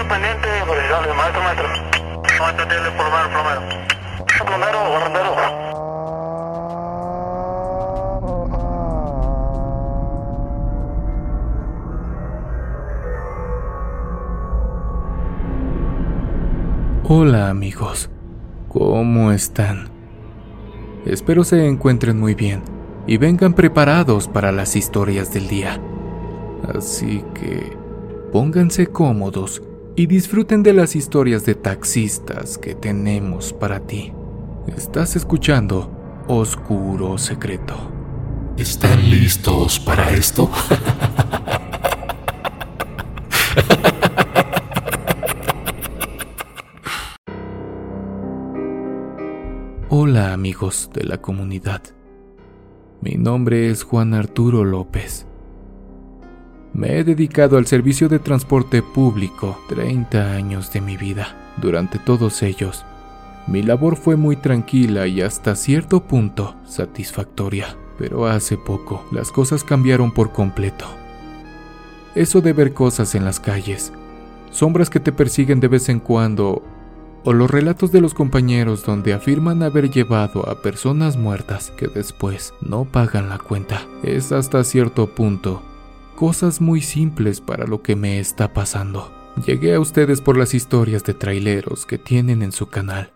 Maestro pendiente, horizonte, maestro, maestro. Maestro, dile plomero, plomero. Plomero, barrendero. Hola amigos, ¿cómo están? Espero se encuentren muy bien y vengan preparados para las historias del día. Así que pónganse cómodos y disfruten de las historias de taxistas que tenemos para ti. Estás escuchando Oscuro Secreto. ¿Están listos para esto? Hola amigos de la comunidad. Mi nombre es Juan Arturo López. Me he dedicado al servicio de transporte público 30 años de mi vida. Durante todos ellos, mi labor fue muy tranquila y hasta cierto punto satisfactoria, pero hace poco las cosas cambiaron por completo. Eso de ver cosas en las calles, sombras que te persiguen de vez en cuando o los relatos de los compañeros donde afirman haber llevado a personas muertas que después no pagan la cuenta. Es hasta cierto punto cosas muy simples para lo que me está pasando. Llegué a ustedes por las historias de traileros que tienen en su canal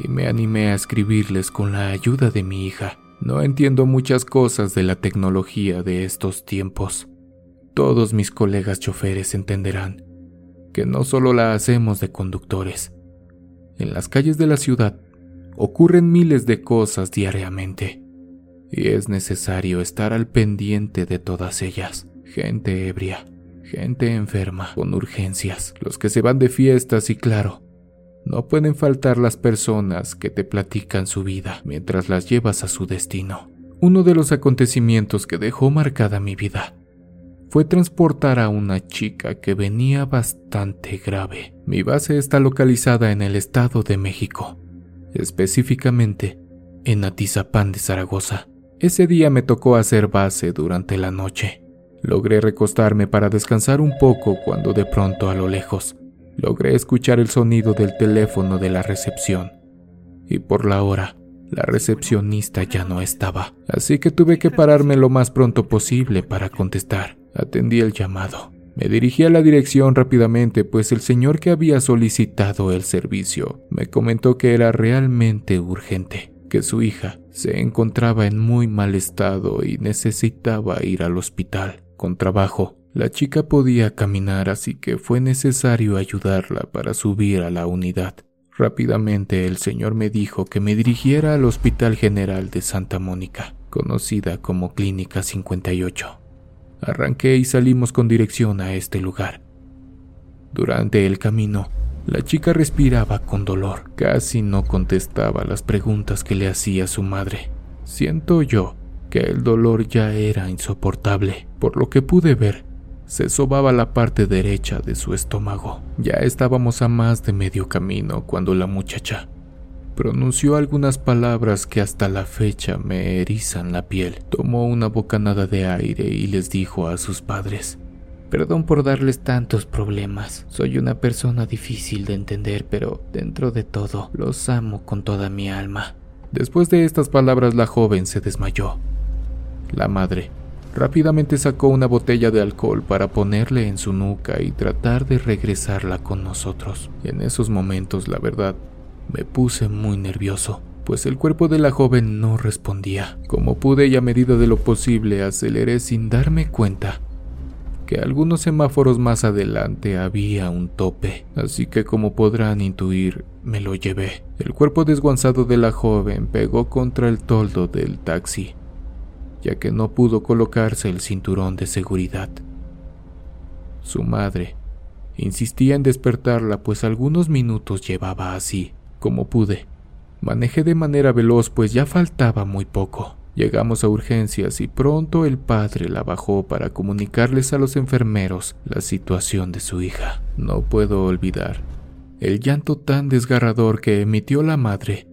y me animé a escribirles con la ayuda de mi hija. No entiendo muchas cosas de la tecnología de estos tiempos. Todos mis colegas choferes entenderán que no solo la hacemos de conductores, en las calles de la ciudad ocurren miles de cosas diariamente y es necesario estar al pendiente de todas ellas. Gente ebria, gente enferma, con urgencias, los que se van de fiestas y claro, no pueden faltar las personas que te platican su vida mientras las llevas a su destino. Uno de los acontecimientos que dejó marcada mi vida fue transportar a una chica que venía bastante grave. Mi base está localizada en el Estado de México, específicamente en Atizapán de Zaragoza. Ese día me tocó hacer base durante la noche. Logré recostarme para descansar un poco cuando de pronto a lo lejos logré escuchar el sonido del teléfono de la recepción. Y por la hora, la recepcionista ya no estaba, así que tuve que pararme lo más pronto posible para contestar. Atendí el llamado. Me dirigí a la dirección rápidamente, pues el señor que había solicitado el servicio me comentó que era realmente urgente, que su hija se encontraba en muy mal estado y necesitaba ir al hospital. Con trabajo, la chica podía caminar, así que fue necesario ayudarla para subir a la unidad. Rápidamente el señor me dijo que me dirigiera al Hospital General de Santa Mónica, conocida como Clínica 58. Arranqué y salimos con dirección a este lugar. Durante el camino, la chica respiraba con dolor, casi no contestaba las preguntas que le hacía su madre. Siento yo que el dolor ya era insoportable, por lo que pude ver, se sobaba la parte derecha de su estómago. Ya estábamos a más de medio camino cuando la muchacha Pronunció algunas palabras que hasta la fecha me erizan la piel. Tomó una bocanada de aire y les dijo a sus padres, Perdón por darles tantos problemas. Soy una persona difícil de entender, pero dentro de todo, los amo con toda mi alma. Después de estas palabras la joven se desmayó. La madre rápidamente sacó una botella de alcohol para ponerle en su nuca y tratar de regresarla con nosotros. En esos momentos, la verdad, me puse muy nervioso, pues el cuerpo de la joven no respondía. Como pude y a medida de lo posible aceleré sin darme cuenta que algunos semáforos más adelante había un tope, así que como podrán intuir, me lo llevé. El cuerpo desguanzado de la joven pegó contra el toldo del taxi, ya que no pudo colocarse el cinturón de seguridad. Su madre insistía en despertarla, pues algunos minutos llevaba así como pude. Manejé de manera veloz pues ya faltaba muy poco. Llegamos a urgencias y pronto el padre la bajó para comunicarles a los enfermeros la situación de su hija. No puedo olvidar el llanto tan desgarrador que emitió la madre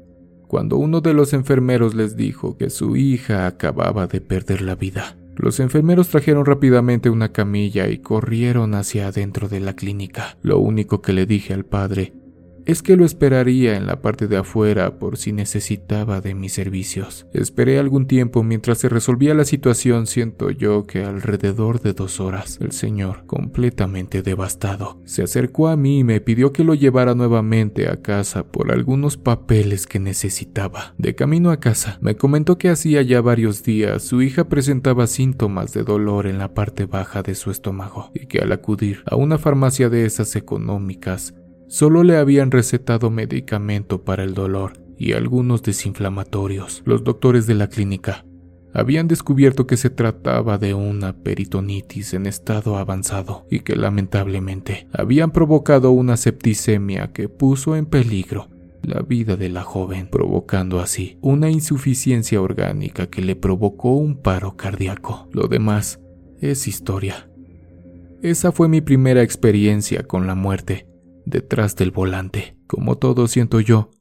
cuando uno de los enfermeros les dijo que su hija acababa de perder la vida. Los enfermeros trajeron rápidamente una camilla y corrieron hacia adentro de la clínica. Lo único que le dije al padre es que lo esperaría en la parte de afuera por si necesitaba de mis servicios. Esperé algún tiempo mientras se resolvía la situación, siento yo que alrededor de dos horas, el señor, completamente devastado, se acercó a mí y me pidió que lo llevara nuevamente a casa por algunos papeles que necesitaba. De camino a casa, me comentó que hacía ya varios días su hija presentaba síntomas de dolor en la parte baja de su estómago y que al acudir a una farmacia de esas económicas, Solo le habían recetado medicamento para el dolor y algunos desinflamatorios. Los doctores de la clínica habían descubierto que se trataba de una peritonitis en estado avanzado y que lamentablemente habían provocado una septicemia que puso en peligro la vida de la joven, provocando así una insuficiencia orgánica que le provocó un paro cardíaco. Lo demás es historia. Esa fue mi primera experiencia con la muerte detrás del volante. Como todo siento yo,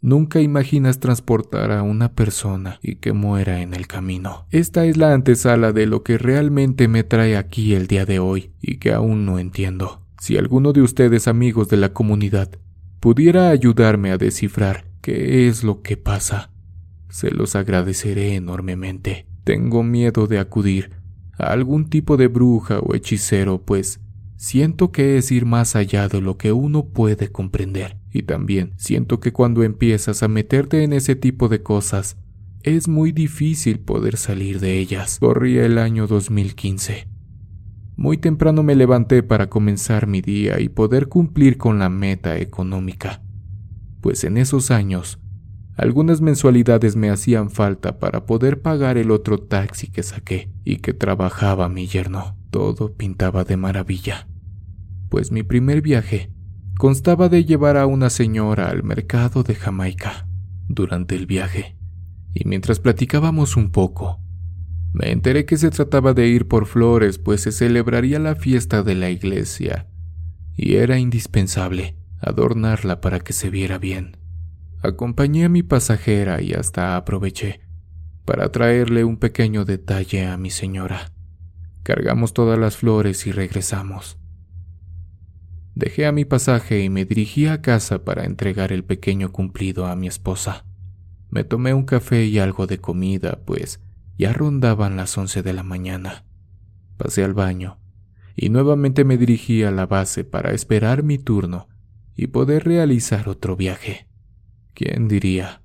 nunca imaginas transportar a una persona y que muera en el camino. Esta es la antesala de lo que realmente me trae aquí el día de hoy y que aún no entiendo. Si alguno de ustedes amigos de la comunidad pudiera ayudarme a descifrar qué es lo que pasa, se los agradeceré enormemente. Tengo miedo de acudir a algún tipo de bruja o hechicero, pues Siento que es ir más allá de lo que uno puede comprender. Y también siento que cuando empiezas a meterte en ese tipo de cosas, es muy difícil poder salir de ellas. Corría el año 2015. Muy temprano me levanté para comenzar mi día y poder cumplir con la meta económica. Pues en esos años, algunas mensualidades me hacían falta para poder pagar el otro taxi que saqué y que trabajaba mi yerno. Todo pintaba de maravilla pues mi primer viaje constaba de llevar a una señora al mercado de Jamaica. Durante el viaje, y mientras platicábamos un poco, me enteré que se trataba de ir por flores, pues se celebraría la fiesta de la iglesia, y era indispensable adornarla para que se viera bien. Acompañé a mi pasajera y hasta aproveché para traerle un pequeño detalle a mi señora. Cargamos todas las flores y regresamos. Dejé a mi pasaje y me dirigí a casa para entregar el pequeño cumplido a mi esposa. Me tomé un café y algo de comida, pues ya rondaban las once de la mañana. Pasé al baño y nuevamente me dirigí a la base para esperar mi turno y poder realizar otro viaje. ¿Quién diría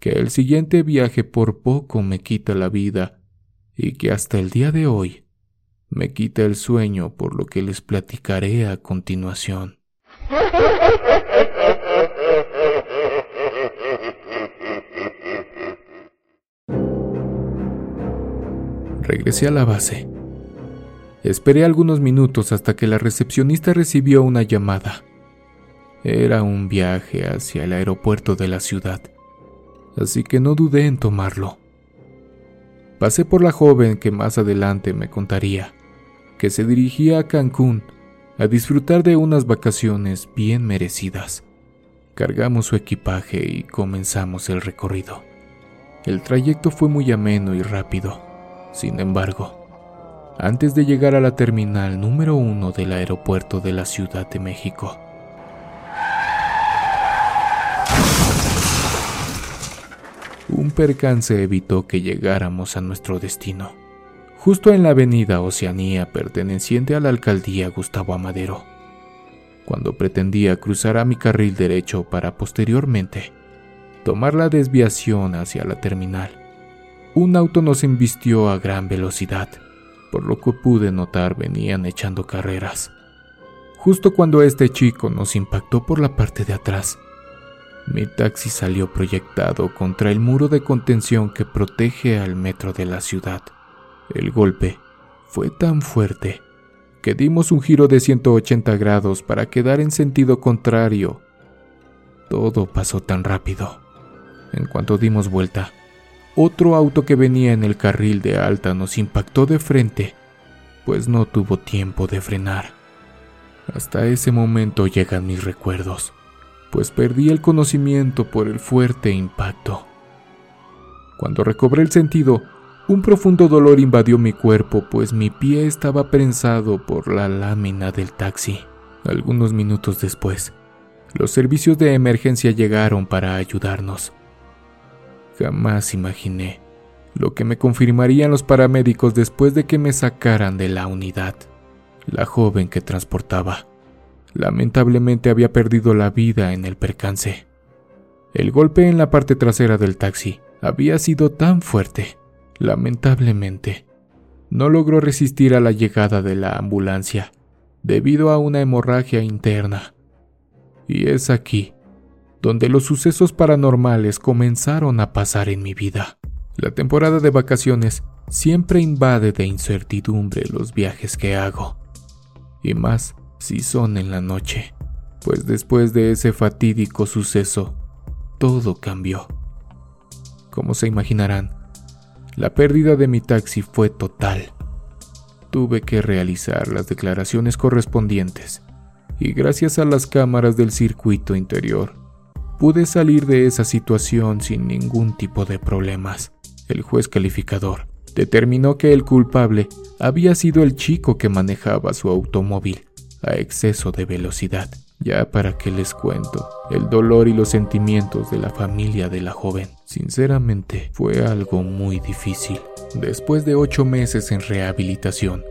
que el siguiente viaje por poco me quita la vida y que hasta el día de hoy me quita el sueño por lo que les platicaré a continuación. Regresé a la base. Esperé algunos minutos hasta que la recepcionista recibió una llamada. Era un viaje hacia el aeropuerto de la ciudad, así que no dudé en tomarlo. Pasé por la joven que más adelante me contaría que se dirigía a Cancún a disfrutar de unas vacaciones bien merecidas. Cargamos su equipaje y comenzamos el recorrido. El trayecto fue muy ameno y rápido. Sin embargo, antes de llegar a la terminal número uno del aeropuerto de la Ciudad de México, un percance evitó que llegáramos a nuestro destino justo en la avenida Oceanía perteneciente a la alcaldía Gustavo Amadero, cuando pretendía cruzar a mi carril derecho para posteriormente tomar la desviación hacia la terminal. Un auto nos embistió a gran velocidad, por lo que pude notar venían echando carreras. Justo cuando este chico nos impactó por la parte de atrás, mi taxi salió proyectado contra el muro de contención que protege al metro de la ciudad. El golpe fue tan fuerte que dimos un giro de 180 grados para quedar en sentido contrario. Todo pasó tan rápido. En cuanto dimos vuelta, otro auto que venía en el carril de alta nos impactó de frente, pues no tuvo tiempo de frenar. Hasta ese momento llegan mis recuerdos, pues perdí el conocimiento por el fuerte impacto. Cuando recobré el sentido, Un profundo dolor invadió mi cuerpo, pues mi pie estaba prensado por la lámina del taxi. Algunos minutos después, los servicios de emergencia llegaron para ayudarnos. Jamás imaginé lo que me confirmarían los paramédicos después de que me sacaran de la unidad. La joven que transportaba lamentablemente había perdido la vida en el percance. El golpe en la parte trasera del taxi había sido tan fuerte Lamentablemente, no logró resistir a la llegada de la ambulancia debido a una hemorragia interna. Y es aquí donde los sucesos paranormales comenzaron a pasar en mi vida. La temporada de vacaciones siempre invade de incertidumbre los viajes que hago, y más si son en la noche, pues después de ese fatídico suceso, todo cambió. Como se imaginarán, la pérdida de mi taxi fue total. Tuve que realizar las declaraciones correspondientes y gracias a las cámaras del circuito interior pude salir de esa situación sin ningún tipo de problemas. El juez calificador determinó que el culpable había sido el chico que manejaba su automóvil a exceso de velocidad. Ya para qué les cuento el dolor y los sentimientos de la familia de la joven. Sinceramente, fue algo muy difícil. Después de ocho meses en rehabilitación,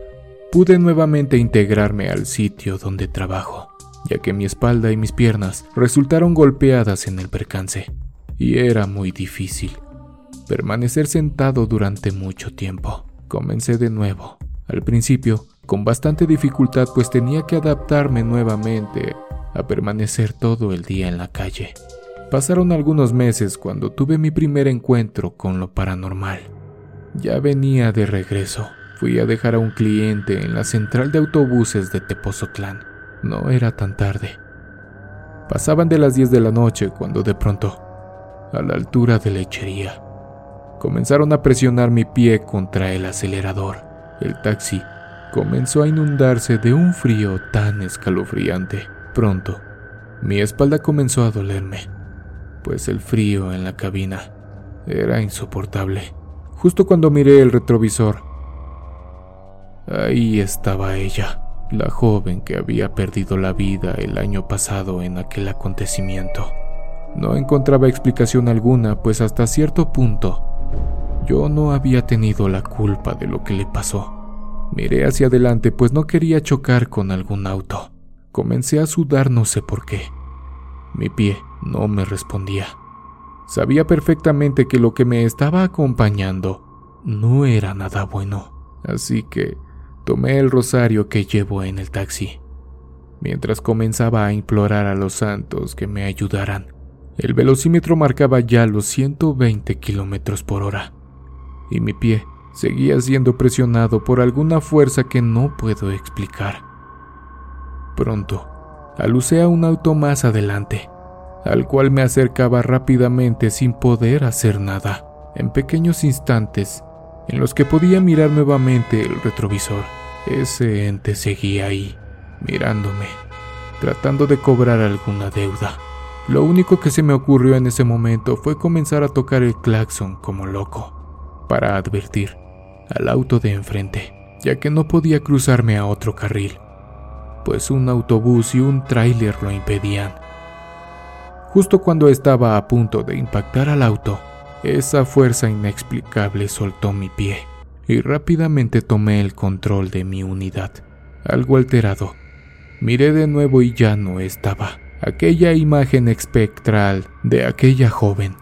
pude nuevamente integrarme al sitio donde trabajo, ya que mi espalda y mis piernas resultaron golpeadas en el percance, y era muy difícil permanecer sentado durante mucho tiempo. Comencé de nuevo. Al principio, con bastante dificultad pues tenía que adaptarme nuevamente a permanecer todo el día en la calle. Pasaron algunos meses cuando tuve mi primer encuentro con lo paranormal. Ya venía de regreso. Fui a dejar a un cliente en la central de autobuses de Tepozotlán. No era tan tarde. Pasaban de las 10 de la noche cuando de pronto, a la altura de lechería, comenzaron a presionar mi pie contra el acelerador. El taxi comenzó a inundarse de un frío tan escalofriante Pronto, mi espalda comenzó a dolerme, pues el frío en la cabina era insoportable. Justo cuando miré el retrovisor, ahí estaba ella, la joven que había perdido la vida el año pasado en aquel acontecimiento. No encontraba explicación alguna, pues hasta cierto punto yo no había tenido la culpa de lo que le pasó. Miré hacia adelante, pues no quería chocar con algún auto. Comencé a sudar no sé por qué. Mi pie no me respondía. Sabía perfectamente que lo que me estaba acompañando no era nada bueno, así que tomé el rosario que llevo en el taxi. Mientras comenzaba a implorar a los santos que me ayudaran, el velocímetro marcaba ya los 120 kilómetros por hora, y mi pie seguía siendo presionado por alguna fuerza que no puedo explicar. Pronto, alucé a un auto más adelante, al cual me acercaba rápidamente sin poder hacer nada. En pequeños instantes, en los que podía mirar nuevamente el retrovisor, ese ente seguía ahí, mirándome, tratando de cobrar alguna deuda. Lo único que se me ocurrió en ese momento fue comenzar a tocar el claxon como loco, para advertir al auto de enfrente, ya que no podía cruzarme a otro carril pues un autobús y un tráiler lo impedían. Justo cuando estaba a punto de impactar al auto, esa fuerza inexplicable soltó mi pie y rápidamente tomé el control de mi unidad. Algo alterado, miré de nuevo y ya no estaba. Aquella imagen espectral de aquella joven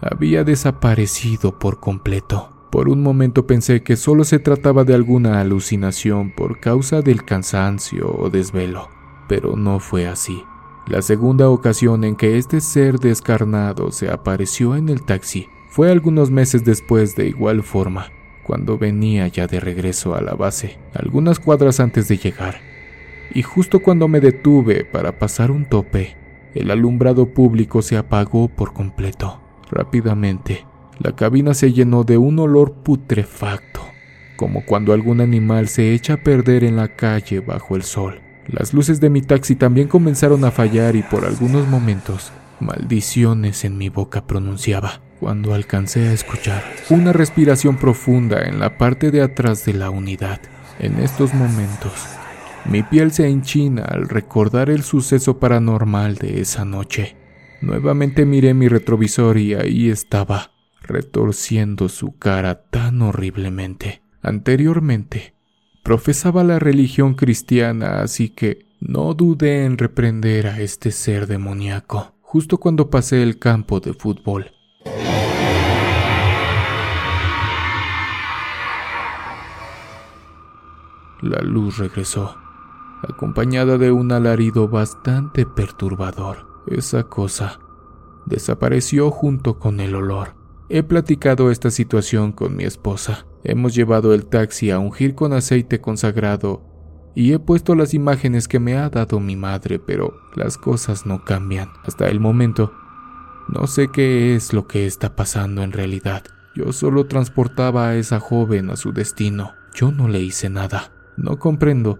había desaparecido por completo. Por un momento pensé que solo se trataba de alguna alucinación por causa del cansancio o desvelo, pero no fue así. La segunda ocasión en que este ser descarnado se apareció en el taxi fue algunos meses después de igual forma, cuando venía ya de regreso a la base, algunas cuadras antes de llegar. Y justo cuando me detuve para pasar un tope, el alumbrado público se apagó por completo. Rápidamente, la cabina se llenó de un olor putrefacto, como cuando algún animal se echa a perder en la calle bajo el sol. Las luces de mi taxi también comenzaron a fallar y por algunos momentos maldiciones en mi boca pronunciaba. cuando alcancé a escuchar una respiración profunda en la parte de atrás de la unidad. En estos momentos, mi piel se enchina al recordar el suceso paranormal de esa noche. Nuevamente miré mi retrovisor y ahí estaba, retorciendo su cara tan horriblemente. Anteriormente, profesaba la religión cristiana, así que no dudé en reprender a este ser demoníaco, justo cuando pasé el campo de fútbol. La luz regresó, acompañada de un alarido bastante perturbador. Esa cosa desapareció junto con el olor. He platicado esta situación con mi esposa. Hemos llevado el taxi a ungir con aceite consagrado y he puesto las imágenes que me ha dado mi madre, pero las cosas no cambian. Hasta el momento, no sé qué es lo que está pasando en realidad. Yo solo transportaba a esa joven a su destino. Yo no le hice nada. No comprendo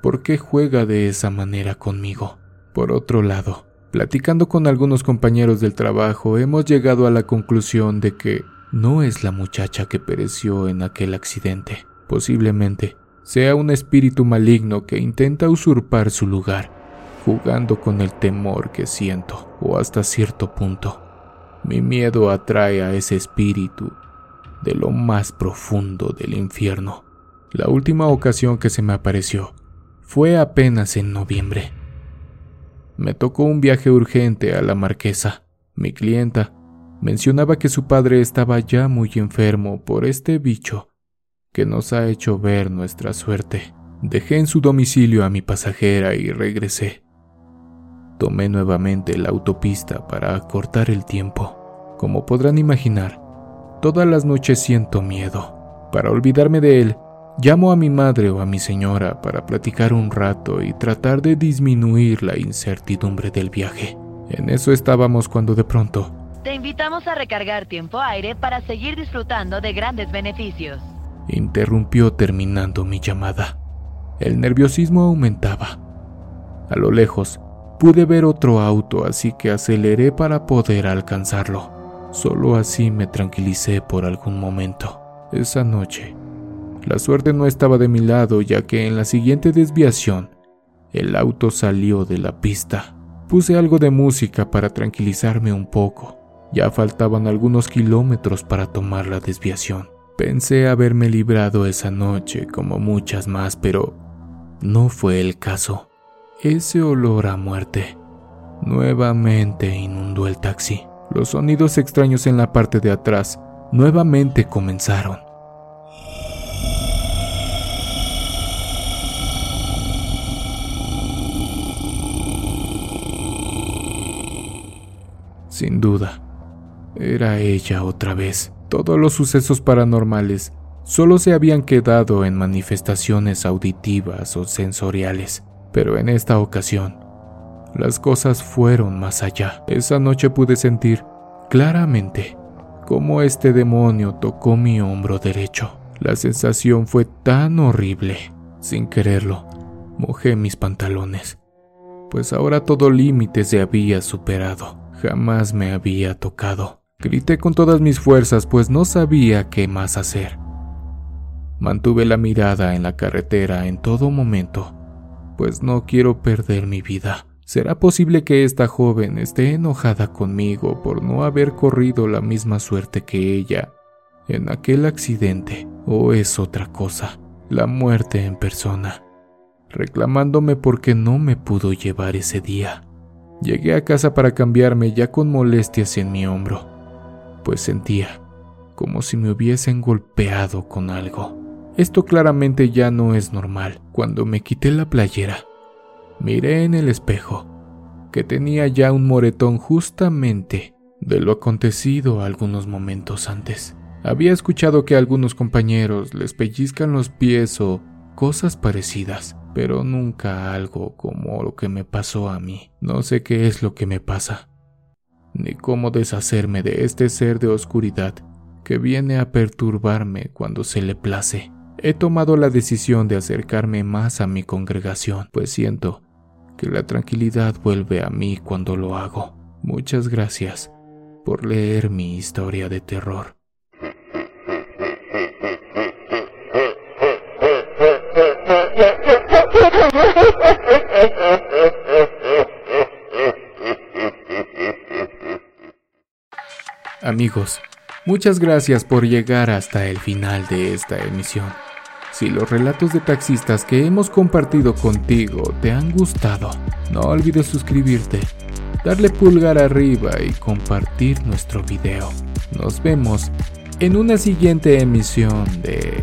por qué juega de esa manera conmigo. Por otro lado, platicando con algunos compañeros del trabajo, hemos llegado a la conclusión de que no es la muchacha que pereció en aquel accidente. Posiblemente sea un espíritu maligno que intenta usurpar su lugar, jugando con el temor que siento, o hasta cierto punto. Mi miedo atrae a ese espíritu de lo más profundo del infierno. La última ocasión que se me apareció fue apenas en noviembre. Me tocó un viaje urgente a la marquesa. Mi clienta mencionaba que su padre estaba ya muy enfermo por este bicho que nos ha hecho ver nuestra suerte. Dejé en su domicilio a mi pasajera y regresé. Tomé nuevamente la autopista para cortar el tiempo. Como podrán imaginar, todas las noches siento miedo. Para olvidarme de él, Llamo a mi madre o a mi señora para platicar un rato y tratar de disminuir la incertidumbre del viaje. En eso estábamos cuando de pronto... Te invitamos a recargar tiempo aire para seguir disfrutando de grandes beneficios. Interrumpió terminando mi llamada. El nerviosismo aumentaba. A lo lejos, pude ver otro auto, así que aceleré para poder alcanzarlo. Solo así me tranquilicé por algún momento. Esa noche la suerte no estaba de mi lado ya que en la siguiente desviación el auto salió de la pista. Puse algo de música para tranquilizarme un poco. Ya faltaban algunos kilómetros para tomar la desviación. Pensé haberme librado esa noche como muchas más, pero no fue el caso. Ese olor a muerte nuevamente inundó el taxi. Los sonidos extraños en la parte de atrás nuevamente comenzaron. Sin duda, era ella otra vez. Todos los sucesos paranormales solo se habían quedado en manifestaciones auditivas o sensoriales, pero en esta ocasión, las cosas fueron más allá. Esa noche pude sentir claramente cómo este demonio tocó mi hombro derecho. La sensación fue tan horrible. Sin quererlo, mojé mis pantalones, pues ahora todo límite se había superado. Jamás me había tocado. Grité con todas mis fuerzas, pues no sabía qué más hacer. Mantuve la mirada en la carretera en todo momento, pues no quiero perder mi vida. ¿Será posible que esta joven esté enojada conmigo por no haber corrido la misma suerte que ella en aquel accidente? ¿O es otra cosa? La muerte en persona, reclamándome porque no me pudo llevar ese día. Llegué a casa para cambiarme ya con molestias en mi hombro, pues sentía como si me hubiesen golpeado con algo. Esto claramente ya no es normal. Cuando me quité la playera, miré en el espejo, que tenía ya un moretón justamente de lo acontecido algunos momentos antes. Había escuchado que a algunos compañeros les pellizcan los pies o cosas parecidas pero nunca algo como lo que me pasó a mí. No sé qué es lo que me pasa, ni cómo deshacerme de este ser de oscuridad que viene a perturbarme cuando se le place. He tomado la decisión de acercarme más a mi congregación, pues siento que la tranquilidad vuelve a mí cuando lo hago. Muchas gracias por leer mi historia de terror. Amigos, muchas gracias por llegar hasta el final de esta emisión. Si los relatos de taxistas que hemos compartido contigo te han gustado, no olvides suscribirte, darle pulgar arriba y compartir nuestro video. Nos vemos en una siguiente emisión de